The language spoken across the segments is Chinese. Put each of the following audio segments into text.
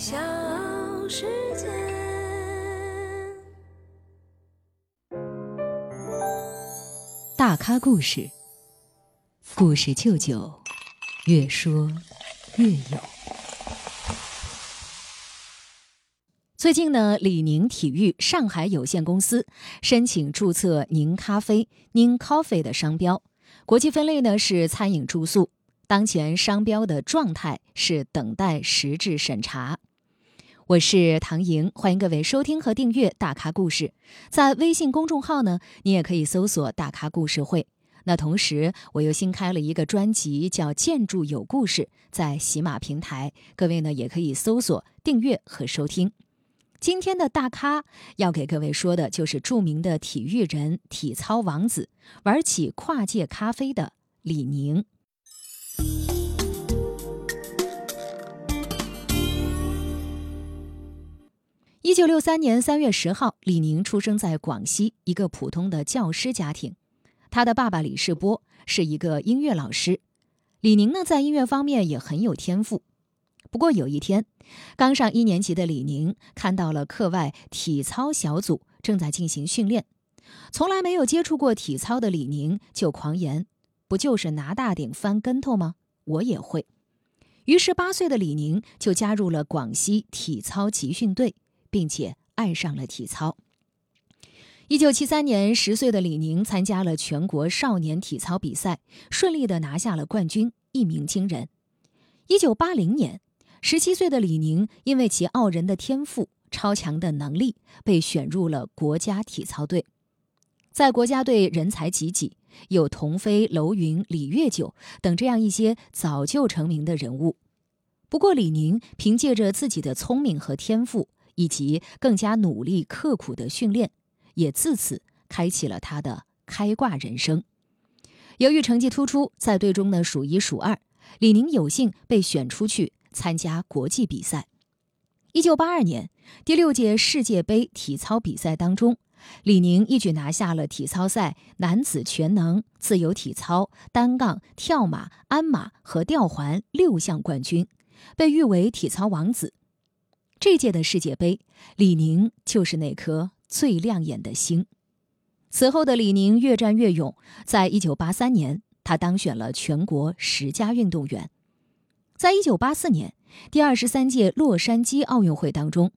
小世界。大咖故事，故事舅舅，越说越有。最近呢，李宁体育上海有限公司申请注册宁咖啡 （Ning Coffee） 的商标，国际分类呢是餐饮住宿。当前商标的状态是等待实质审查。我是唐莹，欢迎各位收听和订阅《大咖故事》。在微信公众号呢，你也可以搜索“大咖故事会”。那同时，我又新开了一个专辑，叫《建筑有故事》，在喜马平台，各位呢也可以搜索订阅和收听。今天的大咖要给各位说的就是著名的体育人、体操王子，玩起跨界咖啡的李宁。一九六三年三月十号，李宁出生在广西一个普通的教师家庭。他的爸爸李世波是一个音乐老师，李宁呢在音乐方面也很有天赋。不过有一天，刚上一年级的李宁看到了课外体操小组正在进行训练，从来没有接触过体操的李宁就狂言：“不就是拿大顶翻跟头吗？我也会。”于是八岁的李宁就加入了广西体操集训队。并且爱上了体操。一九七三年，十岁的李宁参加了全国少年体操比赛，顺利的拿下了冠军，一鸣惊人。一九八零年，十七岁的李宁因为其傲人的天赋、超强的能力，被选入了国家体操队。在国家队人才济济，有童飞、楼云、李月九等这样一些早就成名的人物。不过，李宁凭借着自己的聪明和天赋。以及更加努力刻苦的训练，也自此开启了他的开挂人生。由于成绩突出，在队中呢数一数二，李宁有幸被选出去参加国际比赛。一九八二年第六届世界杯体操比赛当中，李宁一举拿下了体操赛男子全能、自由体操、单杠、跳马、鞍马和吊环六项冠军，被誉为体操王子。这届的世界杯，李宁就是那颗最亮眼的星。此后的李宁越战越勇，在一九八三年，他当选了全国十佳运动员。在一九八四年第二十三届洛杉矶奥运会当中，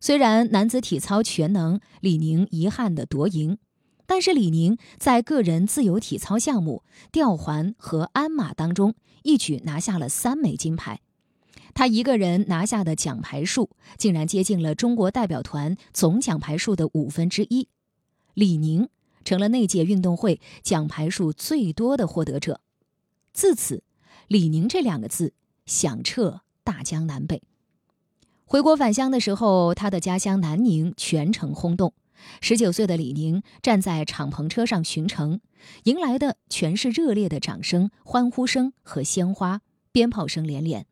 虽然男子体操全能李宁遗憾的夺银，但是李宁在个人自由体操项目吊环和鞍马当中一举拿下了三枚金牌。他一个人拿下的奖牌数竟然接近了中国代表团总奖牌数的五分之一，李宁成了那届运动会奖牌数最多的获得者。自此，李宁这两个字响彻大江南北。回国返乡的时候，他的家乡南宁全城轰动。十九岁的李宁站在敞篷车上巡城，迎来的全是热烈的掌声、欢呼声和鲜花、鞭炮声连连。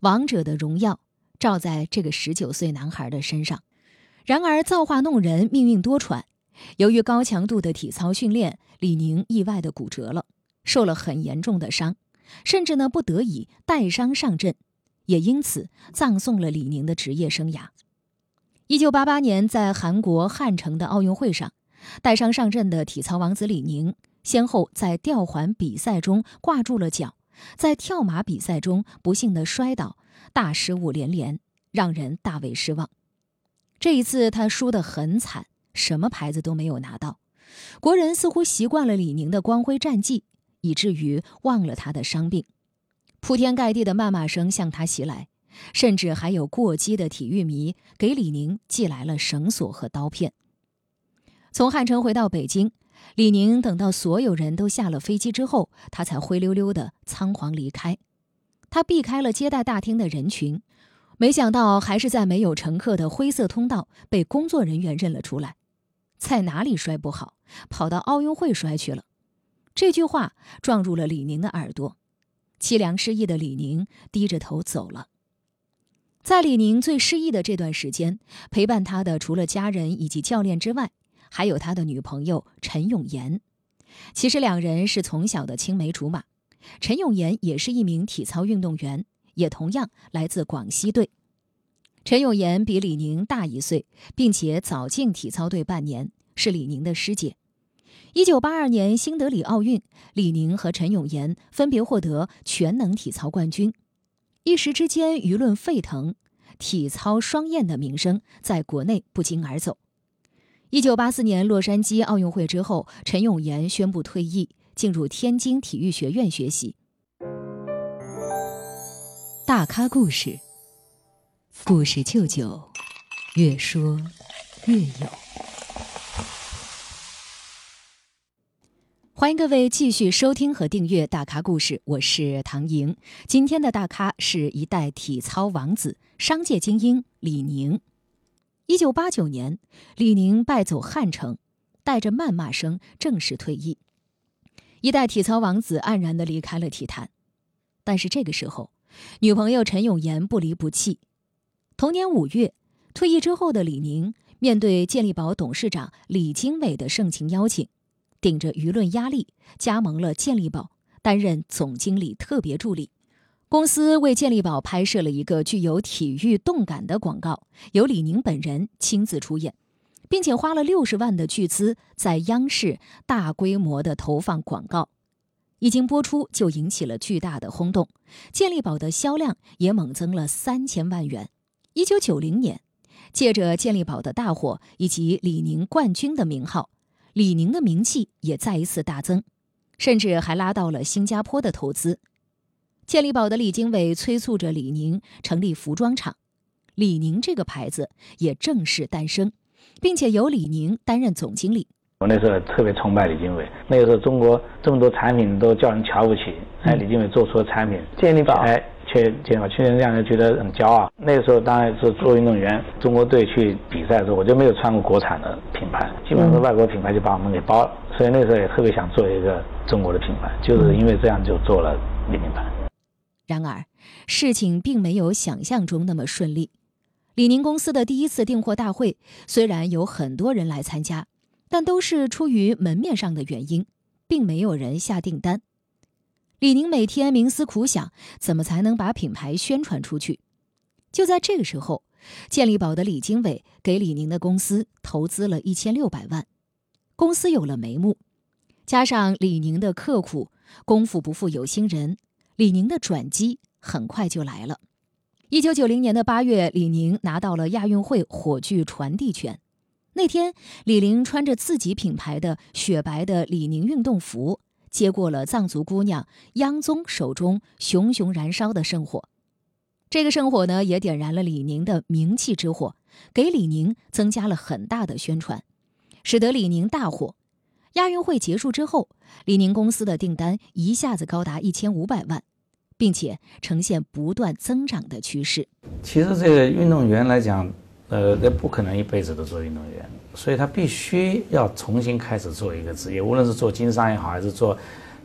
王者的荣耀照在这个十九岁男孩的身上，然而造化弄人，命运多舛。由于高强度的体操训练，李宁意外的骨折了，受了很严重的伤，甚至呢不得已带伤上阵，也因此葬送了李宁的职业生涯。一九八八年，在韩国汉城的奥运会上，带伤上阵的体操王子李宁，先后在吊环比赛中挂住了脚。在跳马比赛中不幸的摔倒，大失误连连，让人大为失望。这一次他输得很惨，什么牌子都没有拿到。国人似乎习惯了李宁的光辉战绩，以至于忘了他的伤病。铺天盖地的谩骂声向他袭来，甚至还有过激的体育迷给李宁寄来了绳索和刀片。从汉城回到北京。李宁等到所有人都下了飞机之后，他才灰溜溜的仓皇离开。他避开了接待大厅的人群，没想到还是在没有乘客的灰色通道被工作人员认了出来。在哪里摔不好，跑到奥运会摔去了。这句话撞入了李宁的耳朵，凄凉失意的李宁低着头走了。在李宁最失意的这段时间，陪伴他的除了家人以及教练之外，还有他的女朋友陈永岩，其实两人是从小的青梅竹马。陈永岩也是一名体操运动员，也同样来自广西队。陈永岩比李宁大一岁，并且早进体操队半年，是李宁的师姐。一九八二年新德里奥运，李宁和陈永岩分别获得全能体操冠军，一时之间舆论沸腾，体操双燕的名声在国内不胫而走。一九八四年洛杉矶奥运会之后，陈永岩宣布退役，进入天津体育学院学习。大咖故事，故事舅舅，越说越有。欢迎各位继续收听和订阅《大咖故事》，我是唐莹。今天的大咖是一代体操王子、商界精英李宁。一九八九年，李宁败走汉城，带着谩骂声正式退役。一代体操王子黯然的离开了体坛。但是这个时候，女朋友陈永岩不离不弃。同年五月，退役之后的李宁面对健力宝董事长李经纬的盛情邀请。顶着舆论压力，加盟了健力宝，担任总经理特别助理。公司为健力宝拍摄了一个具有体育动感的广告，由李宁本人亲自出演，并且花了六十万的巨资在央视大规模的投放广告。一经播出，就引起了巨大的轰动，健力宝的销量也猛增了三千万元。一九九零年，借着健力宝的大火以及李宁冠军的名号。李宁的名气也再一次大增，甚至还拉到了新加坡的投资。健力宝的李经纬催促着李宁成立服装厂，李宁这个牌子也正式诞生，并且由李宁担任总经理。我那时候特别崇拜李经纬，那个时候中国这么多产品都叫人瞧不起，哎，李经纬做出了产品，健力宝，哎。去健力宝去让人觉得很骄傲。那个时候当然是做运动员，中国队去比赛的时候，我就没有穿过国产的品牌，基本上是外国品牌就把我们给包了。所以那时候也特别想做一个中国的品牌，就是因为这样就做了李宁牌。然而，事情并没有想象中那么顺利。李宁公司的第一次订货大会虽然有很多人来参加，但都是出于门面上的原因，并没有人下订单。李宁每天冥思苦想，怎么才能把品牌宣传出去？就在这个时候，健力宝的李经纬给李宁的公司投资了一千六百万，公司有了眉目。加上李宁的刻苦，功夫不负有心人，李宁的转机很快就来了。一九九零年的八月，李宁拿到了亚运会火炬传递权。那天，李宁穿着自己品牌的雪白的李宁运动服。接过了藏族姑娘央宗手中熊熊燃烧的圣火，这个圣火呢，也点燃了李宁的名气之火，给李宁增加了很大的宣传，使得李宁大火。亚运会结束之后，李宁公司的订单一下子高达一千五百万，并且呈现不断增长的趋势。其实，这个运动员来讲，呃，那不可能一辈子都做运动员。所以他必须要重新开始做一个职业，无论是做经商也好，还是做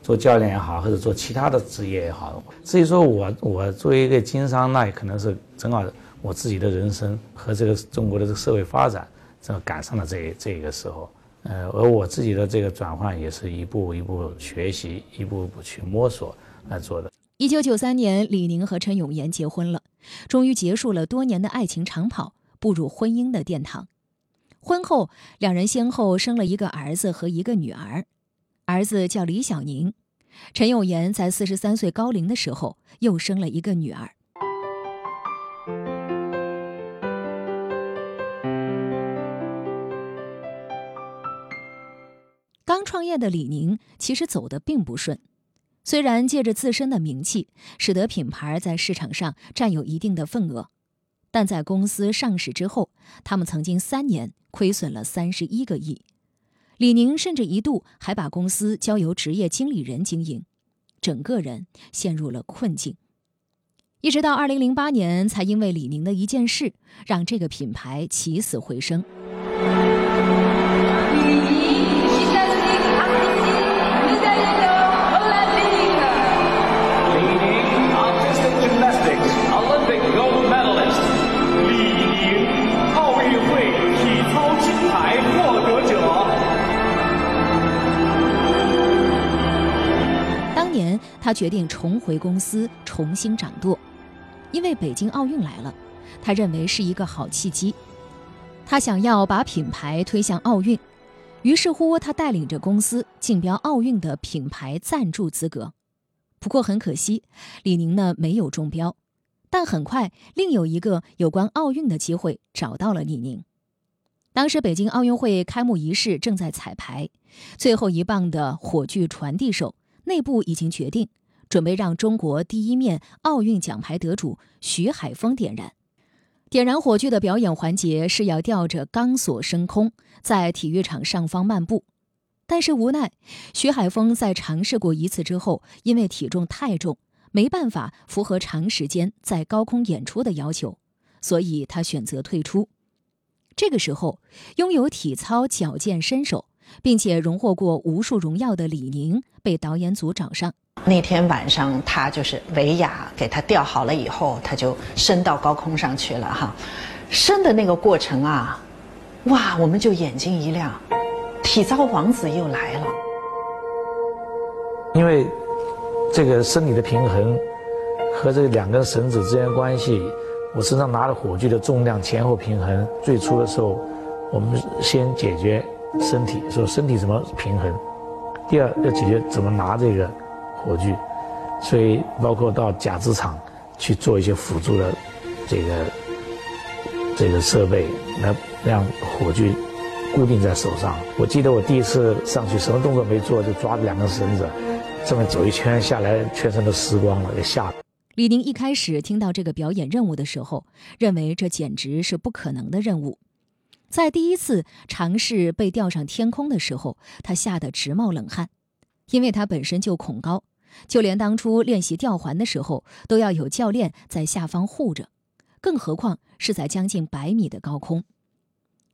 做教练也好，或者做其他的职业也好。至于说我我作为一个经商，那也可能是正好我自己的人生和这个中国的这个社会发展正好赶上了这这个时候。呃，而我自己的这个转换也是一步一步学习，一步一步去摸索来做的。一九九三年，李宁和陈永岩结婚了，终于结束了多年的爱情长跑，步入婚姻的殿堂。婚后，两人先后生了一个儿子和一个女儿，儿子叫李小宁。陈永岩在四十三岁高龄的时候又生了一个女儿。刚创业的李宁其实走得并不顺，虽然借着自身的名气，使得品牌在市场上占有一定的份额。但在公司上市之后，他们曾经三年亏损了三十一个亿。李宁甚至一度还把公司交由职业经理人经营，整个人陷入了困境。一直到二零零八年，才因为李宁的一件事，让这个品牌起死回生。决定重回公司，重新掌舵，因为北京奥运来了，他认为是一个好契机。他想要把品牌推向奥运，于是乎他带领着公司竞标奥运的品牌赞助资格。不过很可惜，李宁呢没有中标。但很快，另有一个有关奥运的机会找到了李宁。当时北京奥运会开幕仪式正在彩排，最后一棒的火炬传递手内部已经决定，准备让中国第一面奥运奖牌得主徐海峰点燃。点燃火炬的表演环节是要吊着钢索升空，在体育场上方漫步。但是无奈，徐海峰在尝试过一次之后，因为体重太重。没办法符合长时间在高空演出的要求，所以他选择退出。这个时候，拥有体操矫健身手，并且荣获过无数荣耀的李宁被导演组找上。那天晚上，他就是维亚给他吊好了以后，他就升到高空上去了哈。升的那个过程啊，哇，我们就眼睛一亮，体操王子又来了，因为。这个生理的平衡和这两根绳子之间关系，我身上拿的火炬的重量前后平衡。最初的时候，我们先解决身体，说身体怎么平衡；第二要解决怎么拿这个火炬，所以包括到假肢厂去做一些辅助的这个这个设备，来让火炬固定在手上。我记得我第一次上去，什么动作没做，就抓着两根绳子。这么走一圈下来，全身都湿光了，给吓。李宁一开始听到这个表演任务的时候，认为这简直是不可能的任务。在第一次尝试被吊上天空的时候，他吓得直冒冷汗，因为他本身就恐高，就连当初练习吊环的时候都要有教练在下方护着，更何况是在将近百米的高空。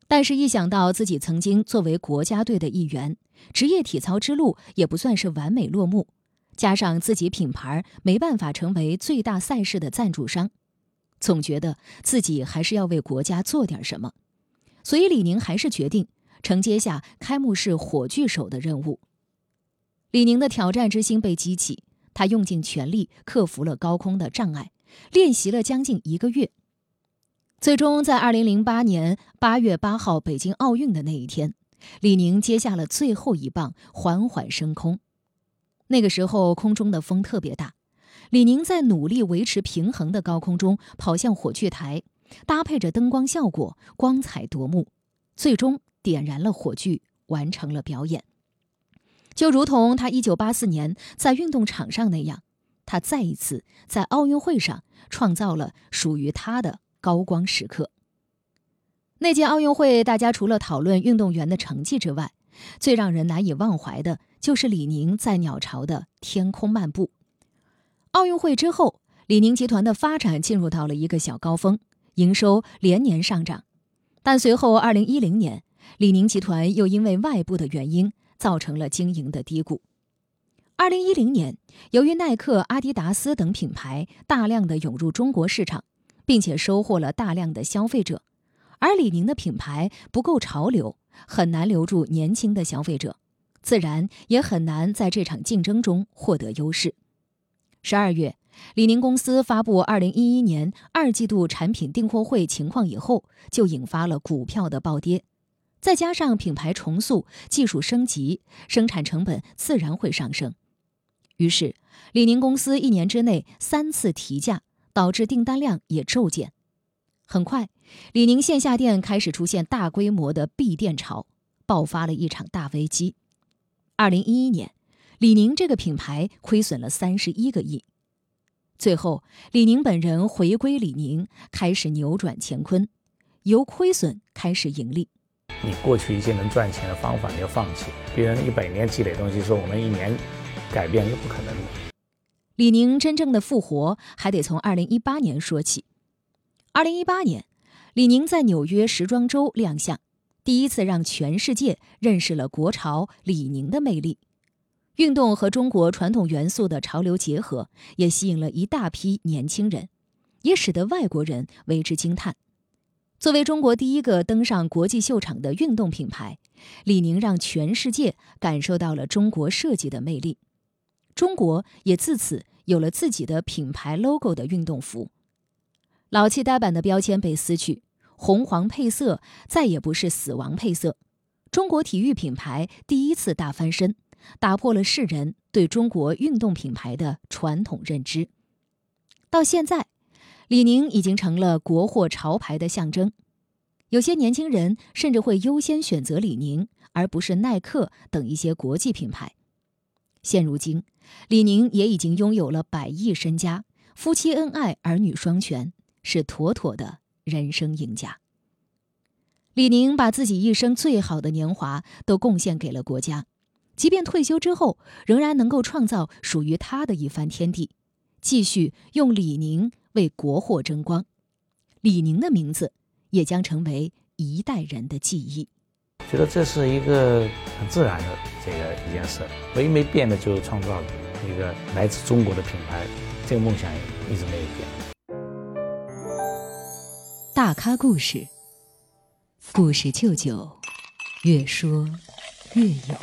但是，一想到自己曾经作为国家队的一员，职业体操之路也不算是完美落幕，加上自己品牌没办法成为最大赛事的赞助商，总觉得自己还是要为国家做点什么。所以，李宁还是决定承接下开幕式火炬手的任务。李宁的挑战之心被激起，他用尽全力克服了高空的障碍，练习了将近一个月。最终，在二零零八年八月八号北京奥运的那一天，李宁接下了最后一棒，缓缓升空。那个时候，空中的风特别大，李宁在努力维持平衡的高空中跑向火炬台，搭配着灯光效果，光彩夺目，最终点燃了火炬，完成了表演。就如同他一九八四年在运动场上那样，他再一次在奥运会上创造了属于他的。高光时刻。那届奥运会，大家除了讨论运动员的成绩之外，最让人难以忘怀的就是李宁在鸟巢的天空漫步。奥运会之后，李宁集团的发展进入到了一个小高峰，营收连年上涨。但随后，二零一零年，李宁集团又因为外部的原因，造成了经营的低谷。二零一零年，由于耐克、阿迪达斯等品牌大量的涌入中国市场。并且收获了大量的消费者，而李宁的品牌不够潮流，很难留住年轻的消费者，自然也很难在这场竞争中获得优势。十二月，李宁公司发布二零一一年二季度产品订货会情况以后，就引发了股票的暴跌。再加上品牌重塑、技术升级，生产成本自然会上升。于是，李宁公司一年之内三次提价。导致订单量也骤减，很快，李宁线下店开始出现大规模的闭店潮，爆发了一场大危机。二零一一年，李宁这个品牌亏损了三十一个亿。最后，李宁本人回归李宁，开始扭转乾坤，由亏损开始盈利。你过去一些能赚钱的方法你要放弃，别人一百年积累东西，说我们一年改变是不可能的。李宁真正的复活还得从二零一八年说起。二零一八年，李宁在纽约时装周亮相，第一次让全世界认识了国潮李宁的魅力。运动和中国传统元素的潮流结合，也吸引了一大批年轻人，也使得外国人为之惊叹。作为中国第一个登上国际秀场的运动品牌，李宁让全世界感受到了中国设计的魅力。中国也自此有了自己的品牌 logo 的运动服。老气呆板的标签被撕去，红黄配色再也不是死亡配色。中国体育品牌第一次大翻身，打破了世人对中国运动品牌的传统认知。到现在，李宁已经成了国货潮牌的象征。有些年轻人甚至会优先选择李宁，而不是耐克等一些国际品牌。现如今，李宁也已经拥有了百亿身家，夫妻恩爱，儿女双全，是妥妥的人生赢家。李宁把自己一生最好的年华都贡献给了国家，即便退休之后，仍然能够创造属于他的一番天地，继续用李宁为国货争光。李宁的名字。也将成为一代人的记忆。觉得这是一个很自然的这个一件事，唯一没变的就是创造一个来自中国的品牌，这个梦想一直没有变。大咖故事，故事舅舅，越说越有。